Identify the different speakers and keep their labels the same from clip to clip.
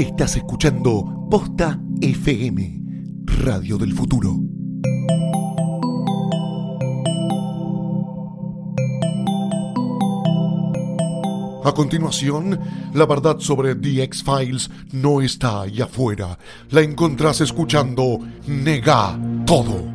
Speaker 1: Estás escuchando Posta FM, Radio del Futuro. A continuación, la verdad sobre The X-Files no está ahí afuera. La encontrás escuchando Nega Todo.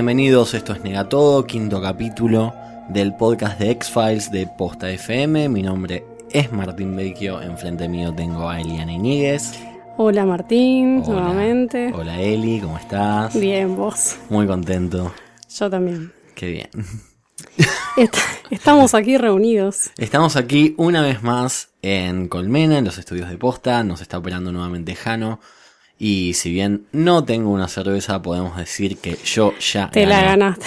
Speaker 2: Bienvenidos, esto es Negatodo, quinto capítulo del podcast de X-Files de Posta FM. Mi nombre es Martín Vecchio, enfrente mío tengo a Eliana Iñiguez.
Speaker 3: Hola Martín,
Speaker 2: Hola.
Speaker 3: nuevamente.
Speaker 2: Hola Eli, ¿cómo estás?
Speaker 3: Bien, vos.
Speaker 2: Muy contento,
Speaker 3: Yo también.
Speaker 2: qué bien.
Speaker 3: Est- estamos aquí reunidos.
Speaker 2: Estamos aquí una vez más en Colmena, en los estudios de Posta, nos está operando nuevamente Jano. Y si bien no tengo una cerveza, podemos decir que yo ya
Speaker 3: Te la
Speaker 2: gané.
Speaker 3: ganaste.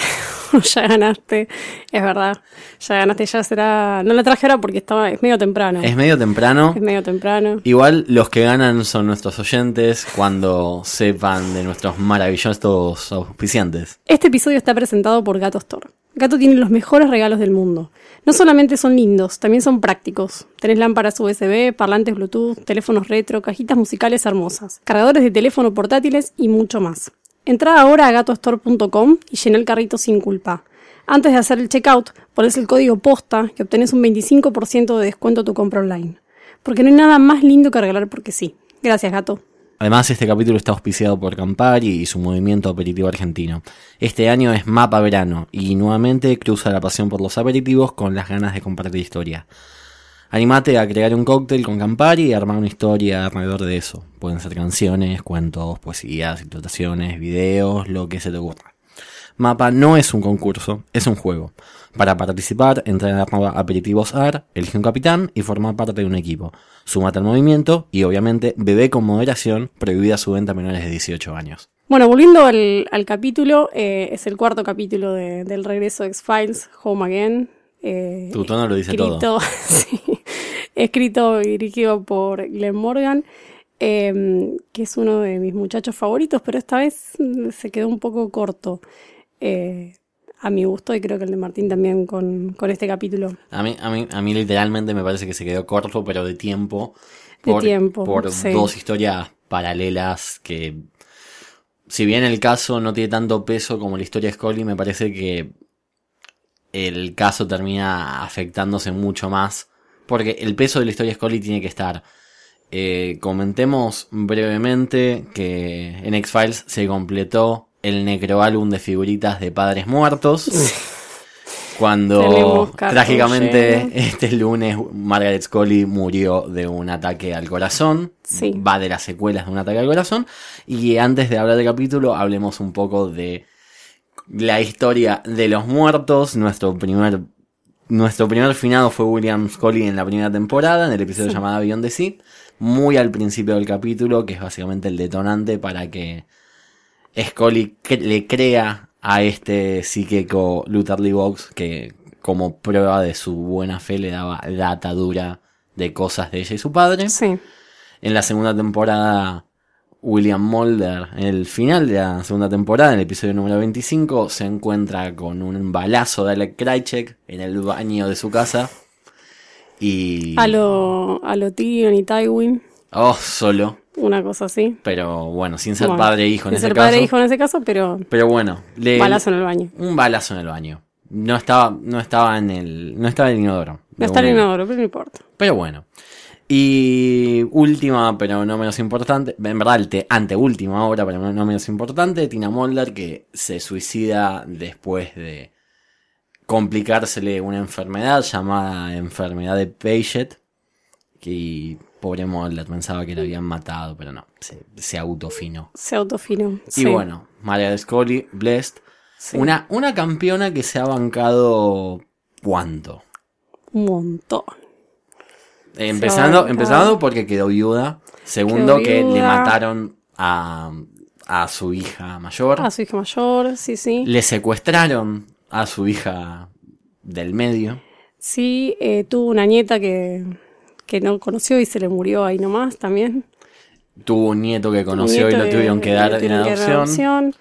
Speaker 3: ya ganaste. Es verdad. Ya ganaste, ya será. No la traje ahora porque estaba. Es medio temprano.
Speaker 2: Es medio temprano,
Speaker 3: Es medio temprano.
Speaker 2: Igual los que ganan son nuestros oyentes cuando sepan de nuestros maravillosos auspiciantes.
Speaker 3: Este episodio está presentado por Gato Store. Gato tiene los mejores regalos del mundo. No solamente son lindos, también son prácticos. Tenés lámparas USB, parlantes Bluetooth, teléfonos retro, cajitas musicales hermosas, cargadores de teléfono portátiles y mucho más. Entra ahora a gatostore.com y llena el carrito sin culpa. Antes de hacer el checkout, pones el código POSTA y obtenés un 25% de descuento a tu compra online. Porque no hay nada más lindo que regalar porque sí. Gracias, gato.
Speaker 2: Además, este capítulo está auspiciado por Campari y su movimiento aperitivo argentino. Este año es Mapa Verano y nuevamente cruza la pasión por los aperitivos con las ganas de compartir historia. Animate a crear un cóctel con Campari y armar una historia alrededor de eso. Pueden ser canciones, cuentos, poesías, situaciones, videos, lo que se te ocurra. Mapa no es un concurso, es un juego. Para participar, entra en arroba aperitivosar, elige un capitán y forma parte de un equipo. Súmate al movimiento y obviamente bebé con moderación, prohibida su venta a menores de 18 años.
Speaker 3: Bueno, volviendo al, al capítulo, eh, es el cuarto capítulo de- del regreso de X-Files, Home Again. eh,
Speaker 2: Tu tono lo dice todo.
Speaker 3: escrito, sí, escrito y dirigido por Glenn Morgan, eh, que es uno de mis muchachos favoritos, pero esta vez se quedó un poco corto. eh, a mi gusto y creo que el de Martín también con, con este capítulo.
Speaker 2: A mí, a, mí, a mí literalmente me parece que se quedó corto, pero de tiempo.
Speaker 3: De tiempo,
Speaker 2: Por
Speaker 3: sí.
Speaker 2: dos historias paralelas que, si bien el caso no tiene tanto peso como la historia de Scully, me parece que el caso termina afectándose mucho más. Porque el peso de la historia de Scully tiene que estar. Eh, comentemos brevemente que en X-Files se completó el necroálbum de figuritas de padres muertos. Cuando trágicamente este lunes Margaret Scully murió de un ataque al corazón.
Speaker 3: Sí.
Speaker 2: Va de las secuelas de un ataque al corazón. Y antes de hablar del capítulo, hablemos un poco de la historia de los muertos. Nuestro primer, nuestro primer finado fue William Scully en la primera temporada, en el episodio
Speaker 3: Sí.
Speaker 2: llamado Beyond the Sea. Muy al principio del capítulo, que es básicamente el detonante para que Scully cre- le crea a este psíquico Luther Lee Box que como prueba de su buena fe le daba data dura de cosas de ella y su padre.
Speaker 3: Sí,
Speaker 2: En la segunda temporada, William Mulder, en el final de la segunda temporada, en el episodio número 25, se encuentra con un balazo de Alec Krycek en el baño de su casa. Y...
Speaker 3: a lo, a lo Tyrion y Tywin,
Speaker 2: Oh, solo.
Speaker 3: Una cosa así.
Speaker 2: Pero bueno, sin ser
Speaker 3: Bueno,
Speaker 2: padre e hijo en
Speaker 3: sin
Speaker 2: ese
Speaker 3: ser
Speaker 2: caso.
Speaker 3: padre e hijo en ese caso, pero
Speaker 2: Pero bueno, le...
Speaker 3: balazo en el baño.
Speaker 2: un balazo en el baño. No estaba, no estaba en el, no estaba en el inodoro.
Speaker 3: No está en el inodoro, pero no importa.
Speaker 2: Pero bueno. Y última, pero no menos importante, en verdad, anteúltima obra, pero no, no menos importante, Tina Mulder, que se suicida después de complicársele una enfermedad llamada enfermedad de Paget. Y pobre Mulder pensaba que la habían matado, pero no, se, se autofinó.
Speaker 3: Se autofinó.
Speaker 2: Y
Speaker 3: sí,
Speaker 2: bueno, Maria Scully, Blessed,
Speaker 3: sí.
Speaker 2: una, una campeona que se ha bancado. ¿Cuánto?
Speaker 3: Un montón.
Speaker 2: Empezando, empezando porque quedó viuda. Segundo,
Speaker 3: Quedó
Speaker 2: que le mataron a, a su hija mayor.
Speaker 3: A su hija mayor, sí, sí.
Speaker 2: Le secuestraron a su hija del medio.
Speaker 3: Sí, eh, tuvo una nieta que, que no conoció y se le murió ahí nomás también.
Speaker 2: Tuvo un nieto que conoció y lo tuvieron que dar en
Speaker 3: tuvieron que dar en
Speaker 2: adopción.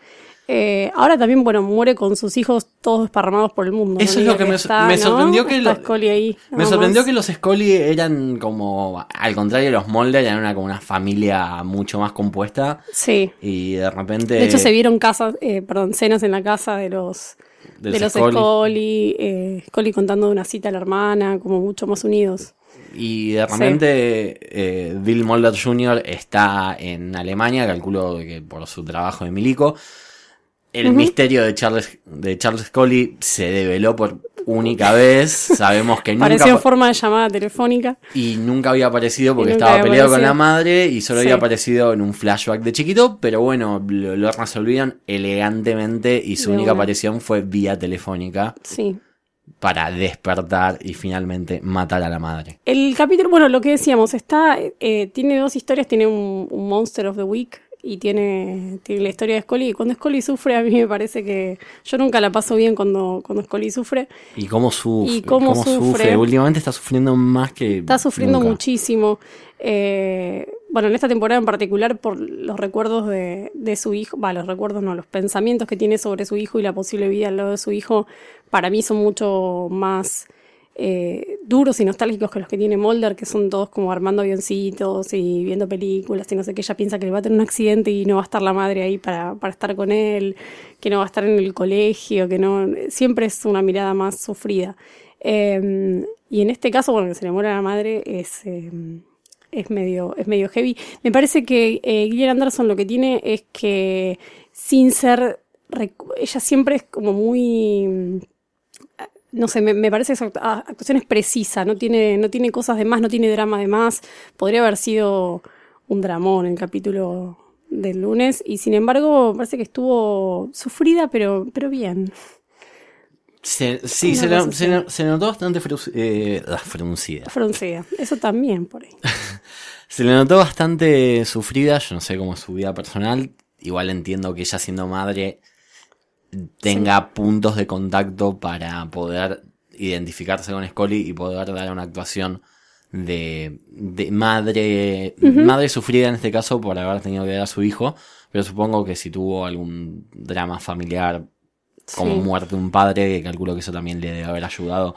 Speaker 3: Eh, ahora también, bueno, muere con sus hijos todos desparramados por el mundo.
Speaker 2: Eso
Speaker 3: No
Speaker 2: es lo que me-
Speaker 3: está,
Speaker 2: me
Speaker 3: ¿no?
Speaker 2: sorprendió que
Speaker 3: Está
Speaker 2: lo-
Speaker 3: Scully ahí.
Speaker 2: Me sorprendió
Speaker 3: más.
Speaker 2: que los Scully eran como, al contrario de los Mulder, eran una, como una familia mucho más compuesta.
Speaker 3: Sí.
Speaker 2: Y de repente.
Speaker 3: De hecho, se vieron casas, eh, perdón, cenas en la casa de los,
Speaker 2: de
Speaker 3: de los
Speaker 2: Scully.
Speaker 3: Scully, eh, Scully contando de una cita a la hermana, como mucho más unidos.
Speaker 2: Y de repente eh, Bill Mulder Jr. está en Alemania, calculo que por su trabajo de milico. El misterio de Charles, de Charles Scully se develó por única vez. Sabemos que nunca,
Speaker 3: Pareció en forma de llamada telefónica.
Speaker 2: y nunca había aparecido porque estaba peleado con la madre y solo
Speaker 3: Sí.
Speaker 2: había aparecido en un flashback de chiquito. Pero bueno, lo, lo resolvieron elegantemente y su
Speaker 3: De
Speaker 2: única
Speaker 3: una.
Speaker 2: aparición fue vía telefónica
Speaker 3: Sí.
Speaker 2: Para despertar y finalmente matar a la madre.
Speaker 3: El capítulo, bueno, lo que decíamos, está, eh, tiene dos historias, tiene un, un Monster of the Week y tiene, tiene la historia de Scully. Y cuando Scully sufre, a mí me parece que yo nunca la paso bien cuando, cuando Scully sufre.
Speaker 2: Y cómo sufre.
Speaker 3: Y cómo sufre.
Speaker 2: Últimamente está sufriendo más que.
Speaker 3: Está sufriendo
Speaker 2: nunca.
Speaker 3: muchísimo. Eh, bueno, en esta temporada en particular por los recuerdos de, de su hijo, va, los recuerdos no, los pensamientos que tiene sobre su hijo y la posible vida al lado de su hijo, para mí son mucho más eh, duros y nostálgicos que los que tiene Mulder, que son todos como armando avioncitos y viendo películas y no sé qué. Ella piensa que le va a tener un accidente y no va a estar la madre ahí para, para estar con él, que no va a estar en el colegio, que no. Siempre es una mirada más sufrida. Eh, y en este caso, bueno, que se le muere a la madre es. eh, es medio, es medio heavy. Me parece que eh, Gillian Anderson lo que tiene es que sin ser, ella siempre es como muy, no sé, me, me parece que su act- actuación es precisa, no tiene, no tiene cosas de más, no tiene drama de más. Podría haber sido un dramón el capítulo del lunes y sin embargo parece que estuvo sufrida pero, pero bien.
Speaker 2: Se- sí, se, se notó bastante frus- eh, fruncida.
Speaker 3: Fruncida. Eso también por ahí.
Speaker 2: Se le notó bastante sufrida. Yo no sé cómo es su vida personal. Igual entiendo que ella siendo madre tenga puntos de contacto para poder identificarse con Scully y poder dar una actuación de, de madre, madre sufrida en este caso por haber tenido que ver a su hijo. Pero supongo que si tuvo algún drama familiar como
Speaker 3: Sí.
Speaker 2: muerte de un padre, que calculo que eso también le debe haber ayudado.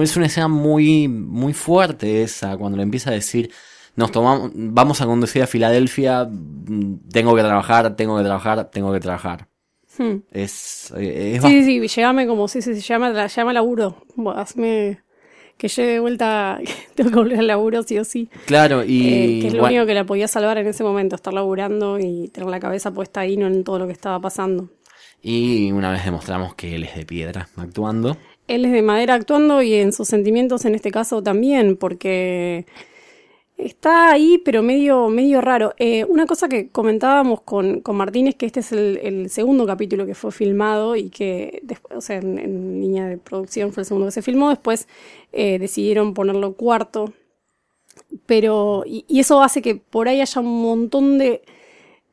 Speaker 2: Es una escena muy, muy fuerte esa, cuando le empieza a decir, nos tomamos, vamos a conducir a Filadelfia, tengo que trabajar, tengo que trabajar, tengo que trabajar.
Speaker 3: Hmm.
Speaker 2: Es, es
Speaker 3: Sí, sí, sí, llévame como, sí, sí, sí, llama, la, llama al laburo. Hazme que llegue de vuelta, tengo que volver al laburo sí o sí.
Speaker 2: claro, y
Speaker 3: Eh, que es lo
Speaker 2: bueno,
Speaker 3: único que la podía salvar en ese momento, estar laburando y tener la cabeza puesta ahí, no en todo lo que estaba pasando.
Speaker 2: y una vez demostramos que él es de piedra actuando.
Speaker 3: Él es de madera actuando y en sus sentimientos en este caso también, porque está ahí, pero medio, medio raro. Eh, una cosa que comentábamos con, con Martín es que este es el, segundo capítulo que fue filmado y que, después, o sea, en, en línea de producción fue el segundo que se filmó, después eh, decidieron ponerlo cuarto. Pero, y, y eso hace que por ahí haya un montón de,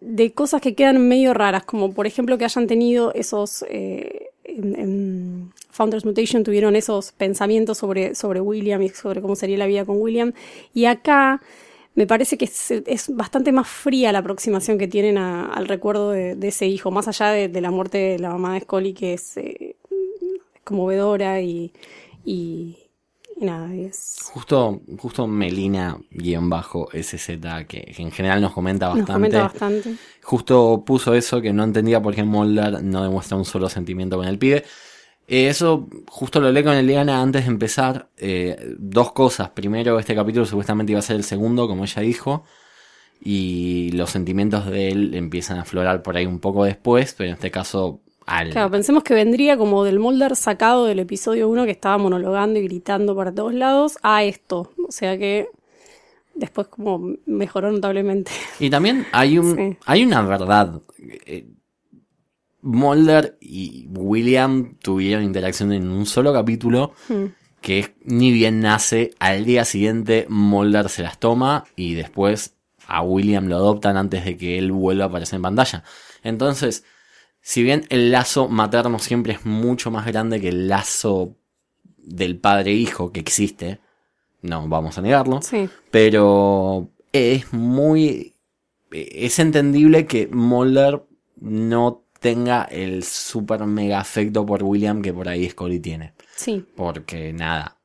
Speaker 3: de cosas que quedan medio raras, como por ejemplo que hayan tenido esos, eh, en, Founders Mutation tuvieron esos pensamientos sobre, sobre William y sobre cómo sería la vida con William, y acá me parece que es, bastante más fría la aproximación que tienen al recuerdo de, ese hijo, más allá de, la muerte de la mamá de Scully, que es eh, conmovedora y, y nada, es...
Speaker 2: Justo, justo Melina guion bajo SZ, que, que en general nos comenta
Speaker 3: Nos
Speaker 2: bastante.
Speaker 3: comenta bastante.
Speaker 2: Justo puso eso que no entendía por qué Mulder no demuestra un solo sentimiento con el pibe. Eh, eso justo lo leí con Eliana antes de empezar. Eh, dos cosas. Primero, este capítulo supuestamente iba a ser el segundo, como ella dijo. Y los sentimientos de él empiezan a aflorar por ahí un poco después, pero en este caso al...
Speaker 3: Claro, pensemos que vendría como del Mulder sacado del episodio 1 que estaba monologando y gritando para todos lados a esto. O sea que después como mejoró notablemente.
Speaker 2: Y también hay un
Speaker 3: Sí.
Speaker 2: hay una verdad. Eh, Mulder y William tuvieron interacción en un solo capítulo
Speaker 3: Hmm.
Speaker 2: que ni bien nace, al día siguiente Mulder se las toma y después a William lo adoptan antes de que él vuelva a aparecer en pantalla. Entonces, si bien el lazo materno siempre es mucho más grande que el lazo del padre-hijo que existe, no vamos a negarlo,
Speaker 3: Sí.
Speaker 2: pero es muy... Es entendible que Mulder no tenga el super mega afecto por William que por ahí Scully tiene.
Speaker 3: Sí.
Speaker 2: Porque nada.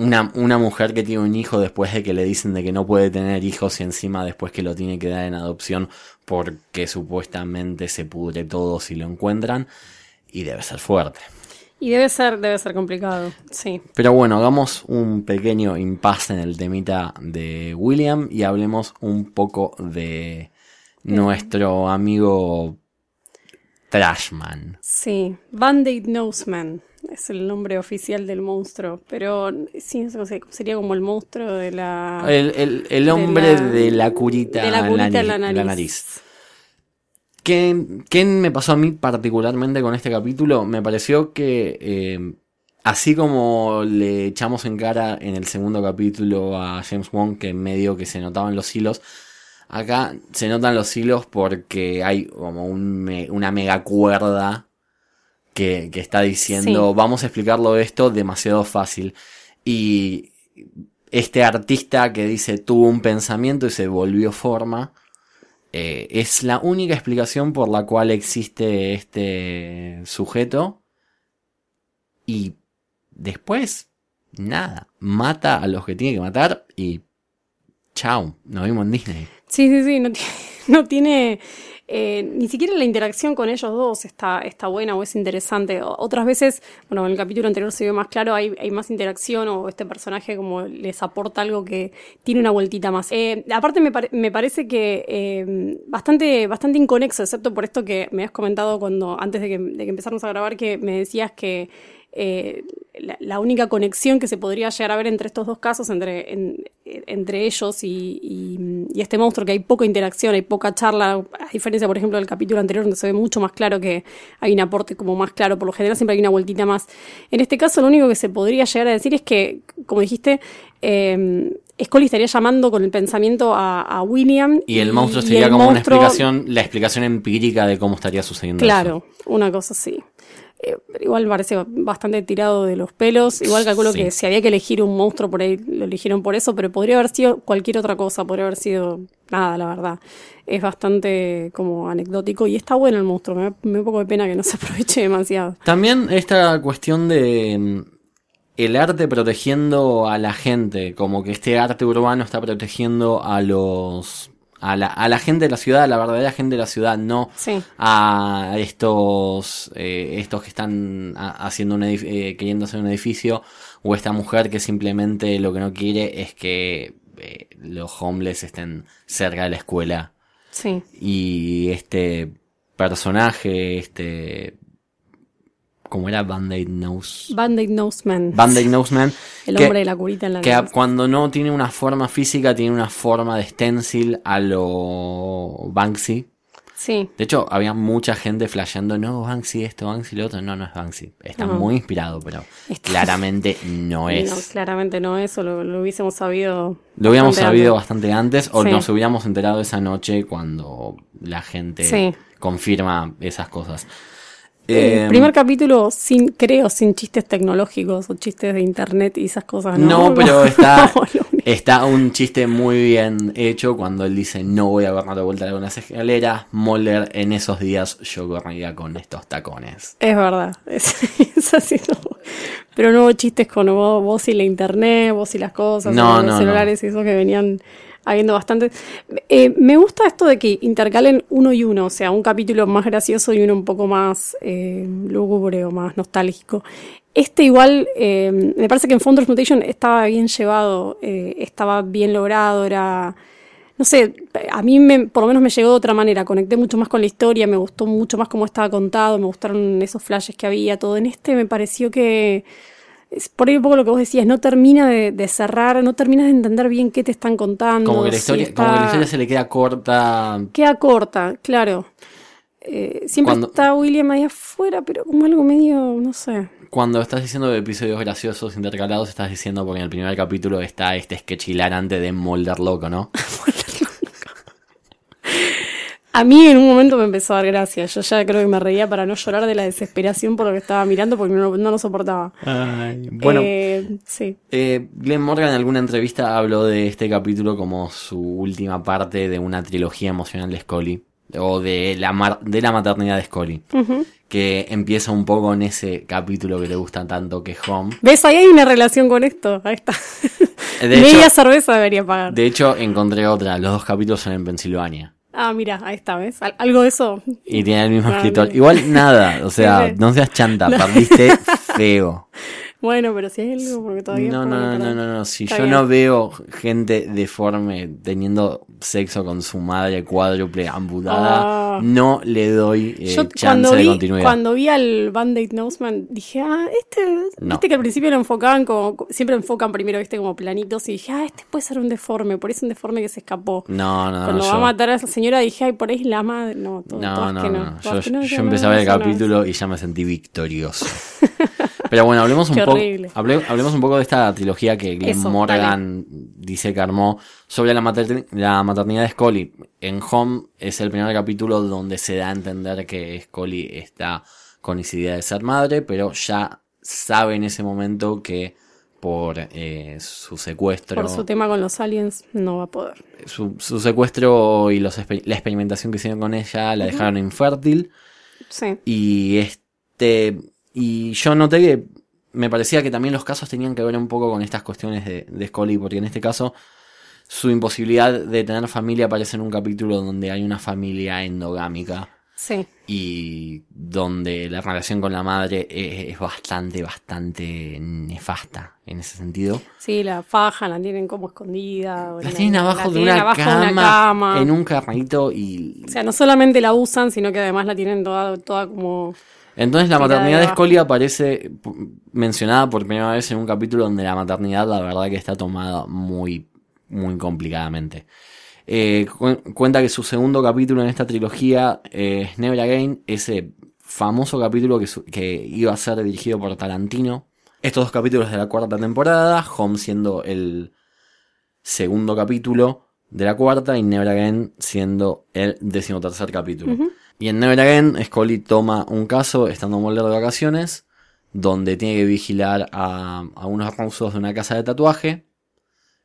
Speaker 2: Una, una mujer que tiene un hijo después de que le dicen de que no puede tener hijos y encima después que lo tiene que dar en adopción porque supuestamente se pudre todo si lo encuentran. Y debe ser fuerte.
Speaker 3: Y debe ser, debe ser complicado. Sí.
Speaker 2: Pero bueno, hagamos un pequeño impasse en el temita de William y hablemos un poco de nuestro amigo Trashman.
Speaker 3: Sí. Band-Aid Noseman es el nombre oficial del monstruo. Pero sí, no sé, sería como el monstruo de la.
Speaker 2: El, el- el hombre
Speaker 3: la-
Speaker 2: de la curita,
Speaker 3: de la
Speaker 2: en
Speaker 3: curita en la
Speaker 2: en
Speaker 3: nariz.
Speaker 2: ¿Qué, qué me pasó a mí particularmente con este capítulo? Me pareció que, eh, así como le echamos en cara en el segundo capítulo a James Wong, que medio que se notaban los hilos, acá se notan los hilos porque hay como un una mega cuerda que, que está diciendo,
Speaker 3: Sí.
Speaker 2: vamos a explicarlo esto demasiado fácil. Y este artista que dice tuvo un pensamiento y se volvió forma, eh, es la única explicación por la cual existe este sujeto. Y después, nada, mata a los que tiene que matar y chao, nos vimos en Disney.
Speaker 3: Sí, sí, sí, no tiene, no tiene eh, ni siquiera la interacción con ellos dos está, está buena o es interesante. Otras veces, bueno, en el capítulo anterior se vio más claro, hay, hay más interacción o este personaje como les aporta algo que tiene una vueltita más. Eh, aparte me, me parece que eh, bastante, bastante inconexo, excepto por esto que me has comentado cuando, antes de que, de que empezáramos a grabar, que me decías que eh, la, la única conexión que se podría llegar a ver entre estos dos casos, entre, en- entre ellos y, y- y este monstruo, que hay poca interacción, hay poca charla, a diferencia, por ejemplo, del capítulo anterior, donde se ve mucho más claro que hay un aporte como más claro, por lo general siempre hay una vueltita más. En este caso, lo único que se podría llegar a decir es que, como dijiste, eh, Scully estaría llamando con el pensamiento a, a William.
Speaker 2: Y el monstruo sería como una explicación, la explicación empírica de cómo estaría sucediendo
Speaker 3: Claro, una cosa así. Eh, pero igual parece bastante tirado de los pelos. Igual calculo
Speaker 2: Sí.
Speaker 3: que si había que elegir un monstruo por ahí, lo eligieron por eso, pero podría haber sido cualquier otra cosa, podría haber sido nada, la verdad. Es bastante como anecdótico y está bueno el monstruo. Me da, me da un poco de pena que no se aproveche demasiado.
Speaker 2: También esta cuestión de mm, el arte protegiendo a la gente, como que este arte urbano está protegiendo a los a la, a la gente de la ciudad, a la verdadera gente de la ciudad, no
Speaker 3: Sí.
Speaker 2: a estos eh, estos que están ha- haciendo un eh, queriendo hacer un edificio o esta mujer que simplemente lo que no quiere es que eh, los homeless estén cerca de la escuela
Speaker 3: Sí.
Speaker 2: y este personaje, este. ¿Cómo era? Band-Aid Nose.
Speaker 3: Band-Aid Noseman.
Speaker 2: Band-Aid Noseman.
Speaker 3: El
Speaker 2: que-
Speaker 3: hombre de la curita en la
Speaker 2: Que
Speaker 3: nariz.
Speaker 2: cuando no tiene una forma física, tiene una forma de stencil a lo Banksy.
Speaker 3: Sí.
Speaker 2: De hecho, había mucha gente flasheando, no, Banksy esto, Banksy lo otro. No, no es Banksy. Está
Speaker 3: No.
Speaker 2: muy inspirado, pero
Speaker 3: Está-
Speaker 2: claramente no es.
Speaker 3: No, claramente no eso, lo, lo hubiésemos sabido.
Speaker 2: Lo hubiéramos sabido
Speaker 3: antes.
Speaker 2: bastante antes o
Speaker 3: Sí.
Speaker 2: nos hubiéramos enterado esa noche cuando la gente
Speaker 3: Sí.
Speaker 2: confirma esas cosas.
Speaker 3: Eh,
Speaker 2: Eh,
Speaker 3: primer capítulo sin, creo, sin chistes tecnológicos o chistes de internet y esas cosas, ¿no?
Speaker 2: No, pero está, está un chiste muy bien hecho cuando él dice no voy a dar de vuelta con las escaleras. Moller en esos días yo corría con estos tacones.
Speaker 3: Es verdad, es, es así. no. Pero no hubo chistes con vos, vos y la internet, vos y las cosas,
Speaker 2: No,
Speaker 3: los celulares y eso que venían habiendo bastante. Eh, me gusta esto de que intercalen uno y uno, o sea, un capítulo más gracioso y uno un poco más eh, lúgubre o más nostálgico. Este igual, eh, me parece que en Founders Mutation estaba bien llevado, estaba bien logrado, era no sé, a mí me, por lo menos me llegó de otra manera, conecté mucho más con la historia, me gustó mucho más cómo estaba contado, me gustaron esos flashes que había, todo en este me pareció que, es por ahí un poco lo que vos decías, no termina de, de cerrar, no terminas de entender bien qué te están contando.
Speaker 2: Como que la
Speaker 3: si
Speaker 2: historia,
Speaker 3: está-
Speaker 2: como que la historia se le queda corta.
Speaker 3: Queda corta, claro. Eh, siempre
Speaker 2: Cuando-
Speaker 3: está William ahí afuera, pero como algo medio, no sé.
Speaker 2: Cuando estás diciendo episodios graciosos intercalados, estás diciendo porque en el primer capítulo está este sketch hilarante de Mulder loco, ¿no?
Speaker 3: A mí en un momento me empezó a dar gracia. Yo ya creo que me reía para no llorar de la desesperación por lo que estaba mirando porque no, no lo soportaba.
Speaker 2: bueno,
Speaker 3: Eh, sí.
Speaker 2: Eh, Glenn Morgan en alguna entrevista habló de este capítulo como su última parte de una trilogía emocional de Scully. O de la, mar- de la maternidad de Scully. Que empieza un poco en ese capítulo que le gusta tanto, que es Home.
Speaker 3: ¿Ves? Ahí hay una relación con esto. Ahí está.
Speaker 2: De
Speaker 3: Media
Speaker 2: hecho,
Speaker 3: cerveza debería pagar.
Speaker 2: de hecho, encontré otra. Los dos capítulos son en Pensilvania.
Speaker 3: Ah, mira, ahí está, ¿ves? Al- Algo de eso.
Speaker 2: Y tiene el mismo
Speaker 3: Ah,
Speaker 2: escritor. Igual nada, o sea, no seas chanta, perdiste feo.
Speaker 3: Bueno, pero si hay algo, porque todavía.
Speaker 2: No,
Speaker 3: es
Speaker 2: no, no, no, no, no. Si
Speaker 3: Está
Speaker 2: yo
Speaker 3: bien.
Speaker 2: no veo gente deforme teniendo sexo con su madre cuádruple amputada,
Speaker 3: Ah.
Speaker 2: no le doy eh,
Speaker 3: Yo
Speaker 2: chance
Speaker 3: cuando
Speaker 2: de
Speaker 3: vi,
Speaker 2: continuidad.
Speaker 3: cuando vi al Band-Aid Noseman dije, ah, este,
Speaker 2: No.
Speaker 3: viste que al principio lo enfocaban como, siempre enfocan primero, viste, como planitos, y dije, ah, este puede ser un deforme, por eso un deforme que se escapó.
Speaker 2: No, no,
Speaker 3: Cuando
Speaker 2: no.
Speaker 3: va a matar a esa señora dije, ay, por ahí es la madre. No, todo,
Speaker 2: no, no,
Speaker 3: que
Speaker 2: no,
Speaker 3: no.
Speaker 2: no. Yo,
Speaker 3: no,
Speaker 2: yo
Speaker 3: que
Speaker 2: empecé a
Speaker 3: no,
Speaker 2: ver el
Speaker 3: no es.
Speaker 2: capítulo y ya me sentí victorioso. Pero bueno, hablemos un poco. hable- hablemos un poco de esta trilogía que Glenn
Speaker 3: Eso,
Speaker 2: Morgan dice que armó sobre la, materni- la maternidad de Scully. En Home es el primer capítulo donde se da a entender que Scully está con esa idea de ser madre, pero ya sabe en ese momento que por eh, su secuestro,
Speaker 3: Por su tema con los aliens, no va a poder.
Speaker 2: su, su secuestro y los la experimentación que hicieron con ella la dejaron infértil.
Speaker 3: Sí.
Speaker 2: Y este. Y yo noté que me parecía que también los casos tenían que ver un poco con estas cuestiones de, de Scully, porque en este caso su imposibilidad de tener familia aparece en un capítulo donde hay una familia endogámica
Speaker 3: Sí.
Speaker 2: y donde la relación con la madre es, es bastante, bastante nefasta en ese sentido.
Speaker 3: Sí, la faja la tienen como escondida.
Speaker 2: La
Speaker 3: la-
Speaker 2: tienen
Speaker 3: la
Speaker 2: abajo, de,
Speaker 3: tienen
Speaker 2: una
Speaker 3: abajo de
Speaker 2: cama,
Speaker 3: una cama.
Speaker 2: en un carrito y...
Speaker 3: O sea, no solamente la usan, sino que además la tienen toda, toda como...
Speaker 2: Entonces la maternidad de. Scully aparece mencionada por primera vez en un capítulo donde la maternidad la verdad que está tomada muy, muy complicadamente. Eh, cu- cuenta que su segundo capítulo en esta trilogía eh, es Never Again, ese famoso capítulo que, que iba a ser dirigido por Tarantino. Estos dos capítulos de la cuarta temporada, Home siendo el segundo capítulo de la cuarta y Never Again siendo el decimotercer capítulo. Y en Never Again, Scully toma un caso, estando Mulder de vacaciones, donde tiene que vigilar a, a unos rusos de una casa de tatuaje.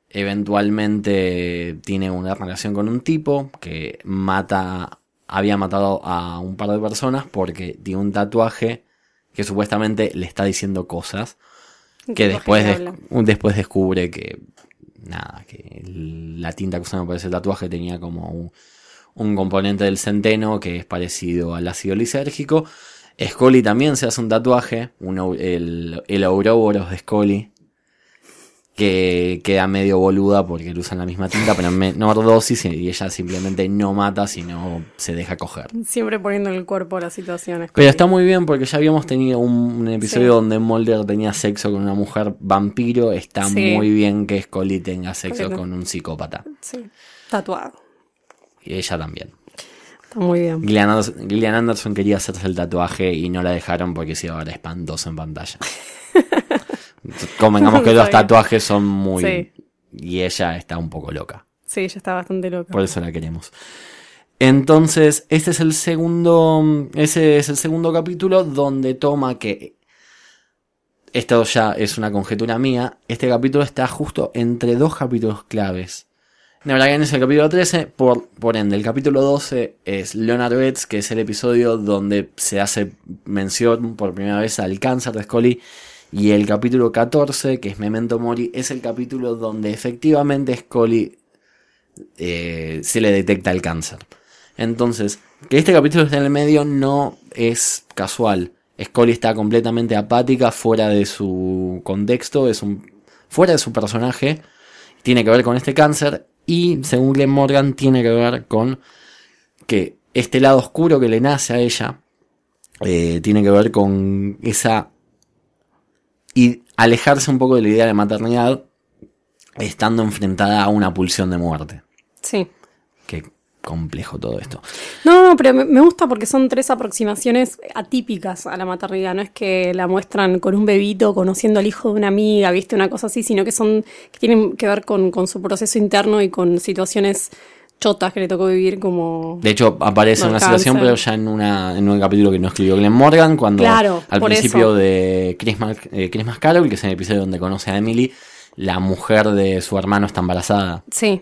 Speaker 2: Eventualmente tiene una relación con un tipo que mata, había matado a un par de personas porque tiene un tatuaje que supuestamente le está diciendo cosas que después, des- después descubre que nada, que la tinta que usaron para ese tatuaje tenía como un, un componente del centeno que es parecido al ácido lisérgico. Scully también se hace un tatuaje, un el, el Ouroboros de Scully, que queda medio boluda porque le usan la misma tinta, pero en menor dosis y ella simplemente no mata, sino se deja coger.
Speaker 3: Siempre poniendo en el cuerpo las situaciones.
Speaker 2: Pero está muy bien porque ya habíamos tenido un, un episodio
Speaker 3: Sí.
Speaker 2: donde Mulder tenía sexo con una mujer vampiro. Está
Speaker 3: Sí.
Speaker 2: muy bien que Scully tenga sexo con un psicópata.
Speaker 3: Sí. Tatuado.
Speaker 2: Y ella también.
Speaker 3: Está muy bien.
Speaker 2: Gillian Anderson, Gillian Anderson quería hacerse el tatuaje y no la dejaron porque se iba a ver espantoso en pantalla. Convengamos que los tatuajes son muy...
Speaker 3: Sí.
Speaker 2: Y ella está un poco loca.
Speaker 3: Sí, ella está bastante loca.
Speaker 2: Por eso la queremos. Entonces, este es el segundo. Ese es el segundo capítulo donde toma que. Esto ya es una conjetura mía. Este capítulo está justo entre dos capítulos claves. Never Again es el capítulo 13, por, por ende, el capítulo 12 es Leonard Betts, que es el episodio donde se hace mención por primera vez al cáncer de Scully. Y el capítulo 14, que es Memento Mori, es el capítulo donde efectivamente Scully eh, se le detecta el cáncer. Entonces, que este capítulo esté en el medio no es casual. Scully está completamente apática, fuera de su contexto, es un, fuera de su personaje. Tiene que ver con este cáncer y, según Glenn Morgan, tiene que ver con que este lado oscuro que le nace a ella eh, tiene que ver con esa y alejarse un poco de la idea de maternidad estando enfrentada a una pulsión de muerte.
Speaker 3: Sí.
Speaker 2: Qué complejo todo esto.
Speaker 3: No, no, pero me, gusta porque son tres aproximaciones atípicas a la maternidad. No es que la muestran con un bebito conociendo al hijo de una amiga, viste, una cosa así, sino que son que tienen que ver con, con su proceso interno y con situaciones chotas que le tocó vivir como.
Speaker 2: De hecho, aparece en una situación, pero ya en, una, en un capítulo que no escribió Glenn Morgan, cuando
Speaker 3: Claro,
Speaker 2: al principio
Speaker 3: eso.
Speaker 2: de Christmas, eh, Christmas Carol, que es el episodio donde conoce a Emily, la mujer de su hermano está embarazada.
Speaker 3: Sí.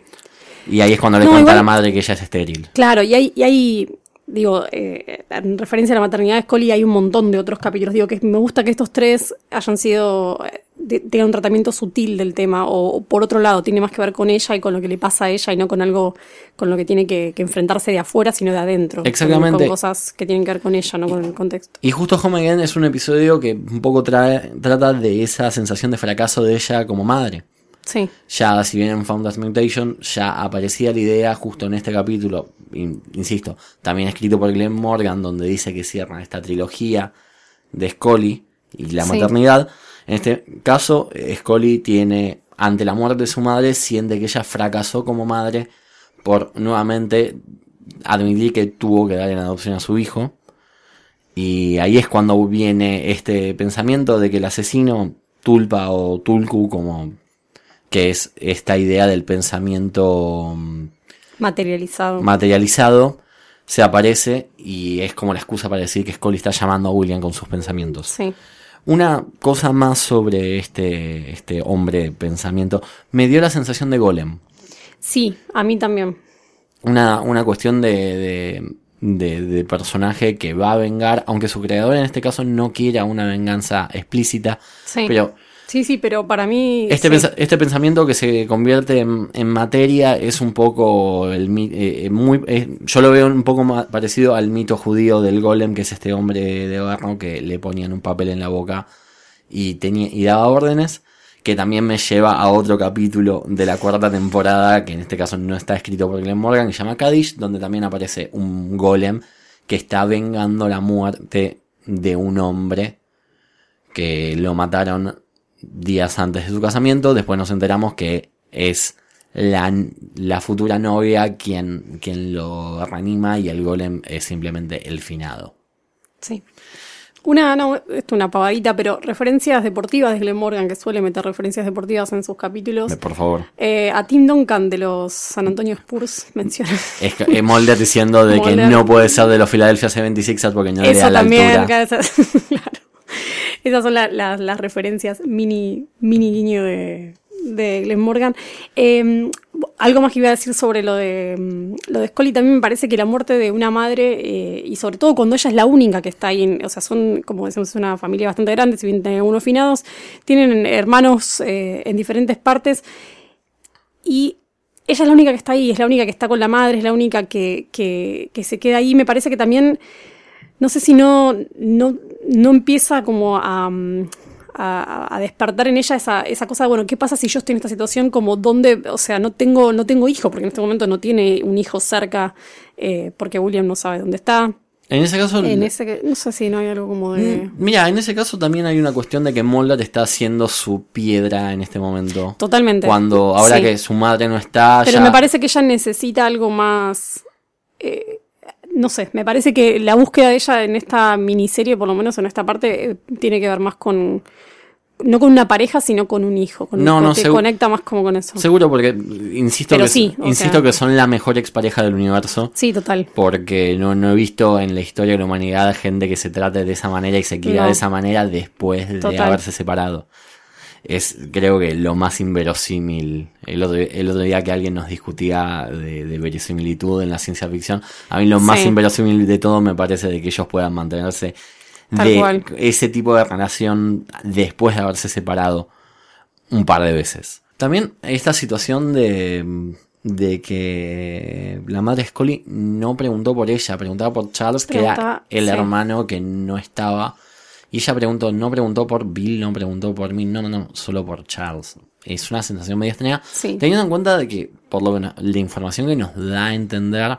Speaker 2: Y ahí es cuando le
Speaker 3: No,
Speaker 2: cuenta a la madre que ella es estéril.
Speaker 3: Claro, y hay, y hay digo, eh, en referencia a la maternidad de Scully hay un montón de otros capítulos. Digo que me gusta que estos tres hayan sido, eh, de- tengan un tratamiento sutil del tema, o, o por otro lado, tiene más que ver con ella y con lo que le pasa a ella y no con algo con lo que tiene que, que enfrentarse de afuera, sino de adentro.
Speaker 2: Exactamente.
Speaker 3: Con, cosas que tienen que ver con ella, no con el contexto.
Speaker 2: Y justo Home Again es un episodio que un poco trae, trata de esa sensación de fracaso de ella como madre.
Speaker 3: Sí,
Speaker 2: Ya, si bien en Founders Mutation ya aparecía la idea justo en este capítulo, in- insisto, también escrito por Glenn Morgan, donde dice que cierra esta trilogía de Scully y la
Speaker 3: Sí.
Speaker 2: maternidad. En este caso, eh, Scully tiene, ante la muerte de su madre, siente que ella fracasó como madre por nuevamente admitir que tuvo que dar en adopción a su hijo. Y ahí es cuando viene este pensamiento de que el asesino, Tulpa o Tulku, como que es esta idea del pensamiento mm,
Speaker 3: materializado.
Speaker 2: materializado, se aparece y es como la excusa para decir que Scully está llamando a William con sus pensamientos.
Speaker 3: sí.
Speaker 2: Una cosa más sobre este, este hombre de pensamiento, me dio la sensación de golem.
Speaker 3: Sí, a mí también.
Speaker 2: Una, una cuestión de, de, de- de personaje que va a vengar, aunque su creador en este caso no quiera una venganza explícita,
Speaker 3: Sí.
Speaker 2: pero
Speaker 3: Sí, sí, pero para mí.
Speaker 2: Este,
Speaker 3: sí.
Speaker 2: este pensamiento que se convierte en, en materia es un poco el eh, eh, muy eh, yo lo veo un poco más parecido al mito judío del golem que es este hombre de barro que le ponían un papel en la boca y tenía y daba órdenes que también me lleva a otro capítulo de la cuarta temporada que en este caso no está escrito por Glenn Morgan que se llama Kadish donde también aparece un golem que está vengando la muerte de un hombre que lo mataron días antes de su casamiento. Después nos enteramos que es la, la futura novia quien, quien lo reanima y el golem es simplemente el finado.
Speaker 3: Sí. Una, no, esto es una pavadita, pero referencias deportivas de Glenn Morgan, que suele meter referencias deportivas en sus capítulos.
Speaker 2: Por favor.
Speaker 3: Eh, a Tim Duncan de los San Antonio Spurs menciona.
Speaker 2: Es, que- Mulder diciendo de que no puede ser de los Philadelphia 76ers porque no le da la
Speaker 3: también,
Speaker 2: altura.
Speaker 3: claro, esas, son la- la- las referencias mini, mini guiño de, de Glenn Morgan. Eh, algo más que iba a decir sobre lo de mm, lo de Scully, también me parece que la muerte de una madre, eh, y sobre todo cuando ella es la única que está ahí, en- o sea, son, como decimos, una familia bastante grande, si bien tienen algunos finados, tienen hermanos eh, en diferentes partes, y ella es la única que está ahí, es la única que está con la madre, es la única que, que, que se queda ahí. Me parece que también, no sé si no, no, no empieza como a, mm, a, a despertar en ella esa, esa cosa, bueno, ¿qué pasa si yo estoy en esta situación? Como dónde, o sea, no tengo, no tengo hijo, porque en este momento no tiene un hijo cerca, eh, porque William no sabe dónde está.
Speaker 2: En ese caso,
Speaker 3: En ese, no sé si no hay algo como de...
Speaker 2: Mm, mira, en ese caso también hay una cuestión de que Mulder está haciendo su piedra en este momento.
Speaker 3: Totalmente.
Speaker 2: Cuando ahora
Speaker 3: Sí.
Speaker 2: que su madre no está,
Speaker 3: Pero
Speaker 2: ya-
Speaker 3: me parece que ella necesita algo más. eh, no sé, me parece que la búsqueda de ella en esta miniserie, por lo menos en esta parte, eh, tiene que ver más con. No con una pareja, sino con un hijo. Con,
Speaker 2: No,
Speaker 3: con-
Speaker 2: no,
Speaker 3: te conecta más como con eso.
Speaker 2: Seguro porque insisto,
Speaker 3: Pero
Speaker 2: que,
Speaker 3: sí,
Speaker 2: insisto
Speaker 3: sea-
Speaker 2: que son la mejor expareja del universo.
Speaker 3: Sí, total.
Speaker 2: Porque no, no he visto en la historia de la humanidad gente que se trate de esa manera y se quiera
Speaker 3: No.
Speaker 2: de esa manera después de haberse separado. Es creo que lo más inverosímil. El otro, el otro día que alguien nos discutía de, de verosimilitud en la ciencia ficción, a mí lo más
Speaker 3: Sí.
Speaker 2: inverosímil de todo me parece de que ellos puedan mantenerse
Speaker 3: Tal
Speaker 2: de
Speaker 3: cual.
Speaker 2: ese tipo de relación después de haberse separado un par de veces. También esta situación de, de que la madre Scully no preguntó por ella, preguntaba por Charles, que era el
Speaker 3: sí.
Speaker 2: hermano que no estaba. Y ella preguntó, no preguntó por Bill, no preguntó por mí, no, no, no, solo por Charles. Es una sensación medio extraña.
Speaker 3: Sí.
Speaker 2: Teniendo en cuenta de que, por lo menos, la información que nos da a entender,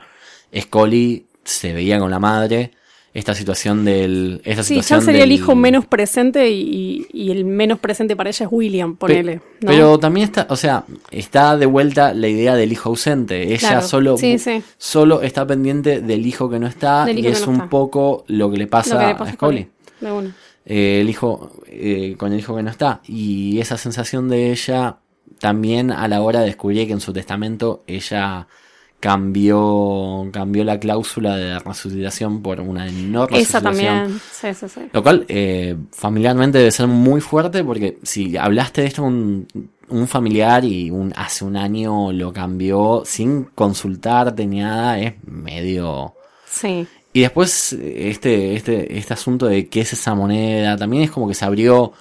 Speaker 2: Scully se veía con la madre, esta situación del. Esta
Speaker 3: Sí,
Speaker 2: situación
Speaker 3: Chan sería el hijo menos presente y, y el menos presente para ella es William,
Speaker 2: Pe-
Speaker 3: ponele. ¿no?
Speaker 2: Pero también está, o sea, está de vuelta la idea del hijo ausente. Ella
Speaker 3: Claro,
Speaker 2: solo,
Speaker 3: sí, sí.
Speaker 2: solo está pendiente del hijo que no está y es
Speaker 3: no
Speaker 2: un
Speaker 3: está.
Speaker 2: poco lo que le pasa,
Speaker 3: Lo que le pasa
Speaker 2: a Scully.
Speaker 3: De una.
Speaker 2: Eh, el hijo eh, con el hijo que no está y esa sensación de ella también a la hora de descubrir que en su testamento ella cambió cambió la cláusula de resucitación por una no
Speaker 3: Esa
Speaker 2: resucitación
Speaker 3: también. Sí, sí, sí.
Speaker 2: lo cual eh, familiarmente debe ser muy fuerte porque si hablaste de esto con un familiar y un, hace un año lo cambió sin consultarte ni nada, es medio...
Speaker 3: Sí.
Speaker 2: Y después este, este, este asunto de qué es esa moneda, también es como que se abrió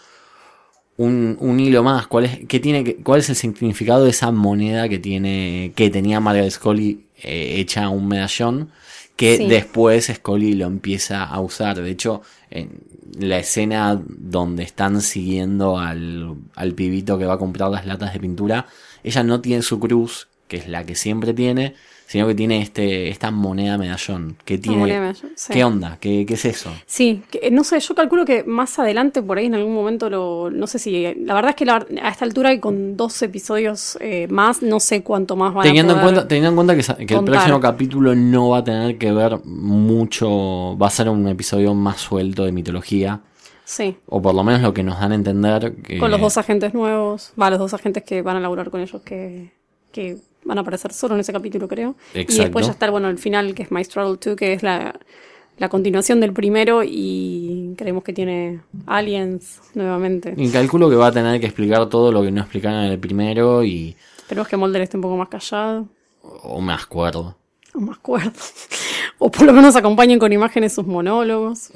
Speaker 2: un, un hilo más. ¿Cuál es, qué tiene, que- ¿Cuál es el significado de esa moneda que tiene que tenía Margaret Scully eh, hecha un medallón? Que
Speaker 3: Sí.
Speaker 2: después Scully lo empieza a usar. De hecho, en la escena donde están siguiendo al, al pibito que va a comprar las latas de pintura, ella no tiene su cruz, que es la que siempre tiene, sino que tiene este, esta moneda medallón. Que tiene,
Speaker 3: moneda medallón, sí.
Speaker 2: ¿Qué onda? ¿Qué, ¿Qué es eso?
Speaker 3: Sí, que, no sé, yo calculo que más adelante, por ahí en algún momento, lo, no sé si, la verdad es que la- a esta altura y con dos episodios eh, más, no sé cuánto más van
Speaker 2: Teniendo
Speaker 3: a
Speaker 2: en,
Speaker 3: poder
Speaker 2: cuenta, teniendo en cuenta que, el próximo capítulo no va a tener que ver mucho, va a ser un episodio más suelto de mitología,
Speaker 3: Sí,
Speaker 2: o por lo menos lo que nos dan a entender. Que,
Speaker 3: con los dos agentes nuevos, va, los dos agentes que van a laburar con ellos, que, que van a aparecer solo en ese capítulo, creo. Y después ya está, bueno, el final, que es My Struggle 2, que es la, la continuación del primero y creemos que tiene aliens nuevamente.
Speaker 2: Y calculo que va a tener que explicar todo lo que no explicaron en el primero y.
Speaker 3: Esperemos que Mulder esté un poco más callado.
Speaker 2: O me acuerdo.
Speaker 3: O más cuerdo. O por lo menos acompañen con imágenes sus monólogos.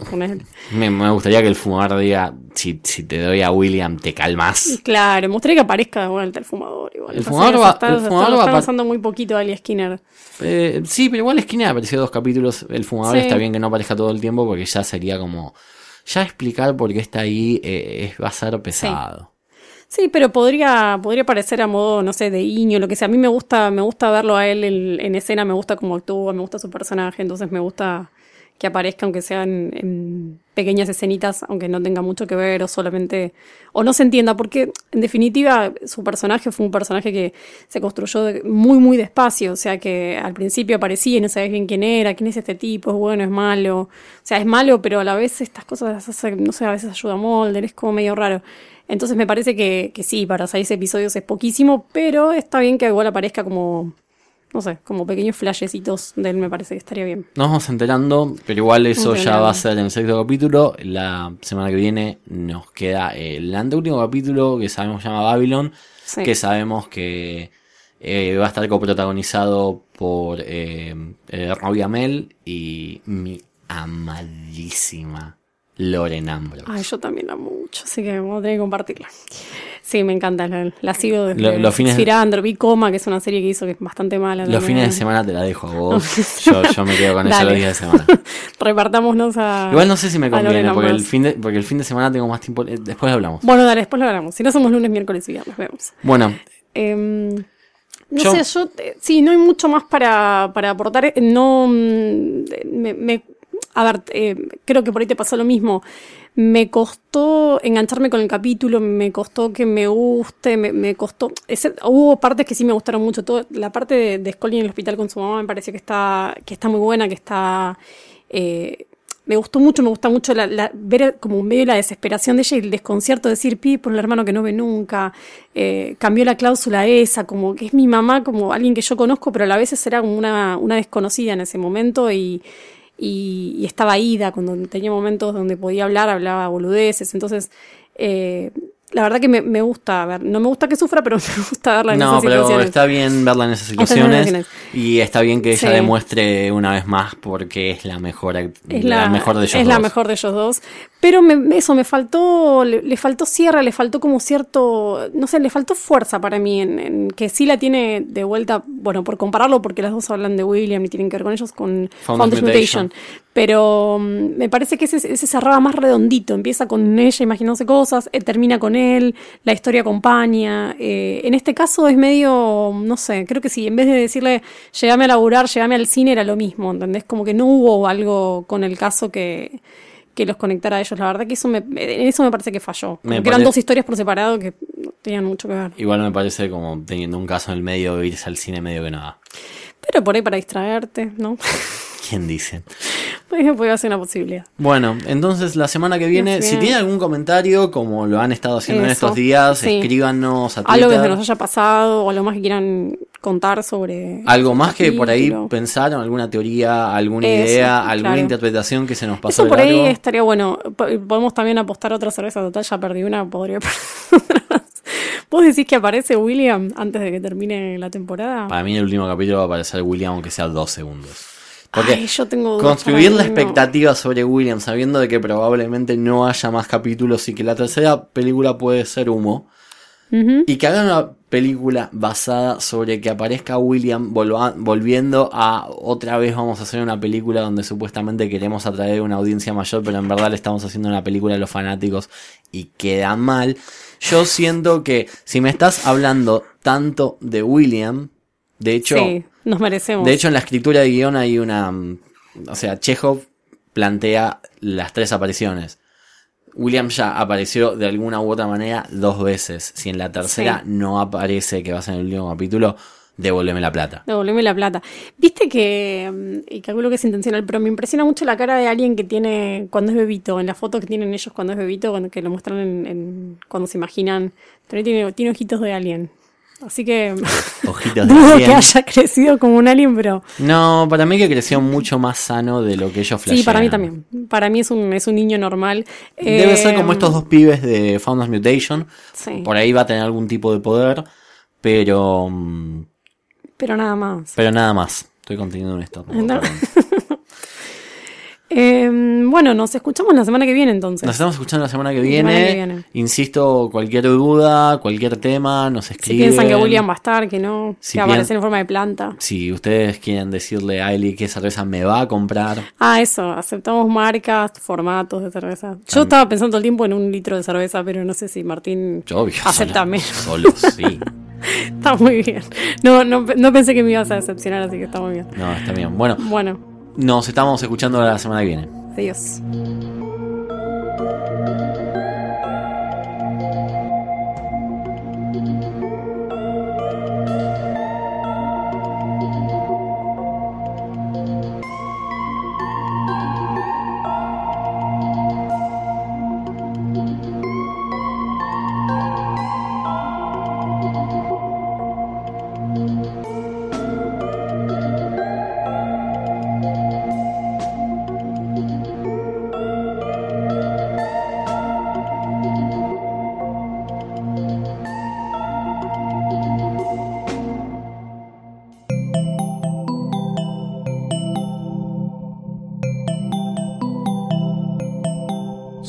Speaker 2: Me, me gustaría que el fumador diga: si, si te doy a William, te calmas.
Speaker 3: Claro, me gustaría que aparezca de vuelta el fumador. Igual.
Speaker 2: El fumador va-
Speaker 3: está,
Speaker 2: el
Speaker 3: está-
Speaker 2: fumador
Speaker 3: lo
Speaker 2: va
Speaker 3: muy poquito Ali Skinner.
Speaker 2: Eh, sí, pero igual Skinner apareció dos capítulos. El fumador
Speaker 3: Sí.
Speaker 2: está bien que no aparezca todo el tiempo porque ya sería como. Ya explicar por qué está ahí eh, es- va a ser pesado.
Speaker 3: Sí, pero podría, podría parecer a modo, no sé, de Iño, lo que sea. A mí me gusta, me gusta verlo a él en, en escena, me gusta cómo actúa, me gusta su personaje, entonces me gusta que aparezca, aunque sean en pequeñas escenitas, aunque no tenga mucho que ver, o solamente, o no se entienda, porque en definitiva su personaje fue un personaje que se construyó muy, muy despacio, o sea que al principio aparecía y no sabías bien quién era, quién es este tipo, es bueno, es malo, o sea, es malo, pero a la vez estas cosas no sé, a veces ayuda a Mulder, es como medio raro. Entonces me parece que, que sí, para seis episodios es poquísimo, pero está bien que igual aparezca como, no sé, como pequeños flashecitos de él, me parece que estaría bien.
Speaker 2: Nos vamos enterando, pero igual eso ya va a ser en el sexto capítulo. La semana que viene nos queda el anteúltimo capítulo que sabemos se llama Babylon,
Speaker 3: Sí.
Speaker 2: que sabemos que eh, va a estar coprotagonizado por eh, eh, Robbie Amell y mi amadísima Loren Ambrose.
Speaker 3: Ay, yo también la amo mucho, así que vamos a tener que compartirla. Sí, me encanta, la, la sigo desde
Speaker 2: Lo- los fines-
Speaker 3: Spirander, vi Coma, que es una serie que hizo que es bastante mala.
Speaker 2: Los
Speaker 3: también.
Speaker 2: fines de semana te la dejo a vos. Yo, yo me quedo con
Speaker 3: Dale.
Speaker 2: los días de semana.
Speaker 3: Repartámonos a...
Speaker 2: Igual no sé si me conviene, porque el, fin de, porque el fin de semana tengo más tiempo. eh, Después hablamos.
Speaker 3: Bueno, dale, después lo hablamos. Si no somos lunes, miércoles y viernes, vemos.
Speaker 2: Bueno,
Speaker 3: Em, no
Speaker 2: Yo-
Speaker 3: sé, yo eh, sí, no hay mucho más para, para aportar. No, mm, me, me- a ver, eh, creo que por ahí te pasó lo mismo. Me costó engancharme con el capítulo, me costó que me guste, me, me costó. hubo partes que sí me gustaron mucho. Todo, la parte de, de Scully en el hospital con su mamá me pareció que está, que está muy buena, que está. eh, me gustó mucho, me gusta mucho la, la- ver como medio la desesperación de ella y el desconcierto de decir, pi, por el hermano que no ve nunca, eh, cambió la cláusula esa, como que es mi mamá, como alguien que yo conozco, pero a la vez era como una, una desconocida en ese momento y, y, y estaba ida, cuando tenía momentos donde podía hablar, hablaba boludeces, entonces... eh, la verdad que me, me gusta ver, no me gusta que sufra, pero me gusta verla en
Speaker 2: no,
Speaker 3: esas
Speaker 2: pero
Speaker 3: situaciones.
Speaker 2: está bien verla en esas situaciones. Y está bien que ella
Speaker 3: Sí.
Speaker 2: demuestre una vez más porque es la mejor,
Speaker 3: es
Speaker 2: la, mejor de ellos
Speaker 3: es la
Speaker 2: dos.
Speaker 3: mejor de ellos dos pero me- eso me faltó le, le faltó cierre le faltó como cierto no sé le faltó fuerza para mí en, en que sí la tiene de vuelta bueno por compararlo porque las dos hablan de William y tienen que ver con ellos con Mutation.
Speaker 2: Mutation.
Speaker 3: Pero mm, me parece que ese, ese cerraba más redondito. Empieza con ella imaginándose cosas, eh, termina con él, la historia acompaña. Eh, en este caso es medio, no sé, creo que sí, en vez de decirle llegame a laburar, llegame al cine, era lo mismo, ¿entendés? Como que no hubo algo con el caso que, que los conectara a ellos. La verdad que eso me, en eso me parece que falló.
Speaker 2: Me
Speaker 3: que eran dos historias por separado que tenían mucho que ver.
Speaker 2: Igual me parece como teniendo un caso en el medio, irse al cine medio que nada.
Speaker 3: Pero por ahí para distraerte, ¿no?
Speaker 2: ¿Quién dice?
Speaker 3: Puede ser una posibilidad.
Speaker 2: Bueno, entonces la semana que viene, si tienen algún comentario, como lo han estado haciendo en estos días,
Speaker 3: sí.
Speaker 2: escríbanos a
Speaker 3: Algo que
Speaker 2: Twitter.
Speaker 3: nos haya pasado o algo más que quieran contar sobre.
Speaker 2: Algo más que por ahí pensaron, alguna teoría, alguna
Speaker 3: Eso,
Speaker 2: idea, alguna
Speaker 3: claro.
Speaker 2: interpretación que se nos pasó
Speaker 3: Eso por ahí estaría bueno. Po- Podemos también apostar otra cerveza total. Ya perdí una, podría perder. ¿Vos decís que aparece William antes de que termine la temporada?
Speaker 2: Para mí en el último capítulo va a aparecer William aunque sea dos segundos. Porque
Speaker 3: Ay, yo tengo dudas
Speaker 2: construir la
Speaker 3: no.
Speaker 2: expectativa sobre William sabiendo de que probablemente no haya más capítulos y que la tercera película puede ser humo. Y que hagan una película basada sobre que aparezca William volviendo a otra vez vamos a hacer una película donde supuestamente queremos atraer una audiencia mayor, pero en verdad le estamos haciendo una película a los fanáticos y queda mal. Yo siento que si me estás hablando tanto de William, de hecho,
Speaker 3: sí, nos merecemos.
Speaker 2: de hecho en la escritura de guion hay una, mm, o sea, Chekhov plantea las tres apariciones. William ya apareció de alguna u otra manera dos veces. Si en la tercera
Speaker 3: Sí.
Speaker 2: no aparece, que va a ser en el último capítulo, devuélveme la plata.
Speaker 3: Devolveme la plata. Viste que, mm, y calculo que es intencional, pero me impresiona mucho la cara de alguien que tiene, cuando es bebito, en la foto que tienen ellos cuando es bebito, cuando, que lo muestran en, en- cuando se imaginan, pero tiene, tiene ojitos de alien. Así que
Speaker 2: Ojitos de
Speaker 3: dudo que haya crecido como un alien, pero
Speaker 2: No, para mí que creció mucho más sano de lo que ellos flashean.
Speaker 3: sí, para mí también. Para mí es un, es un niño normal.
Speaker 2: Debe
Speaker 3: Eh,
Speaker 2: ser como estos dos pibes de Founders Mutation.
Speaker 3: Sí,
Speaker 2: Por ahí va a tener algún tipo de poder, pero mm,
Speaker 3: pero nada más.
Speaker 2: pero nada más. Estoy conteniendo en esto.
Speaker 3: No. Eh, bueno, nos escuchamos la semana que viene entonces.
Speaker 2: Nos estamos escuchando la semana que viene.
Speaker 3: semana que viene.
Speaker 2: Insisto, cualquier duda, cualquier tema, nos
Speaker 3: Si
Speaker 2: escriben.
Speaker 3: piensan que William va a estar, que no,
Speaker 2: Si
Speaker 3: que va a
Speaker 2: bien-
Speaker 3: aparecer en forma de planta.
Speaker 2: Si ustedes quieren decirle a Eli qué cerveza me va a comprar,
Speaker 3: Ah, eso, aceptamos marcas, formatos de cerveza. Yo estaba pensando todo el tiempo en un litro de cerveza, pero no sé si Martín
Speaker 2: yo
Speaker 3: acepta
Speaker 2: solo-. Solo sí.
Speaker 3: Está muy bien. No, no, no pensé que me ibas a decepcionar, así que está muy bien.
Speaker 2: No, está bien. Bueno,
Speaker 3: Bueno,
Speaker 2: nos estamos escuchando la semana que viene.
Speaker 3: adiós.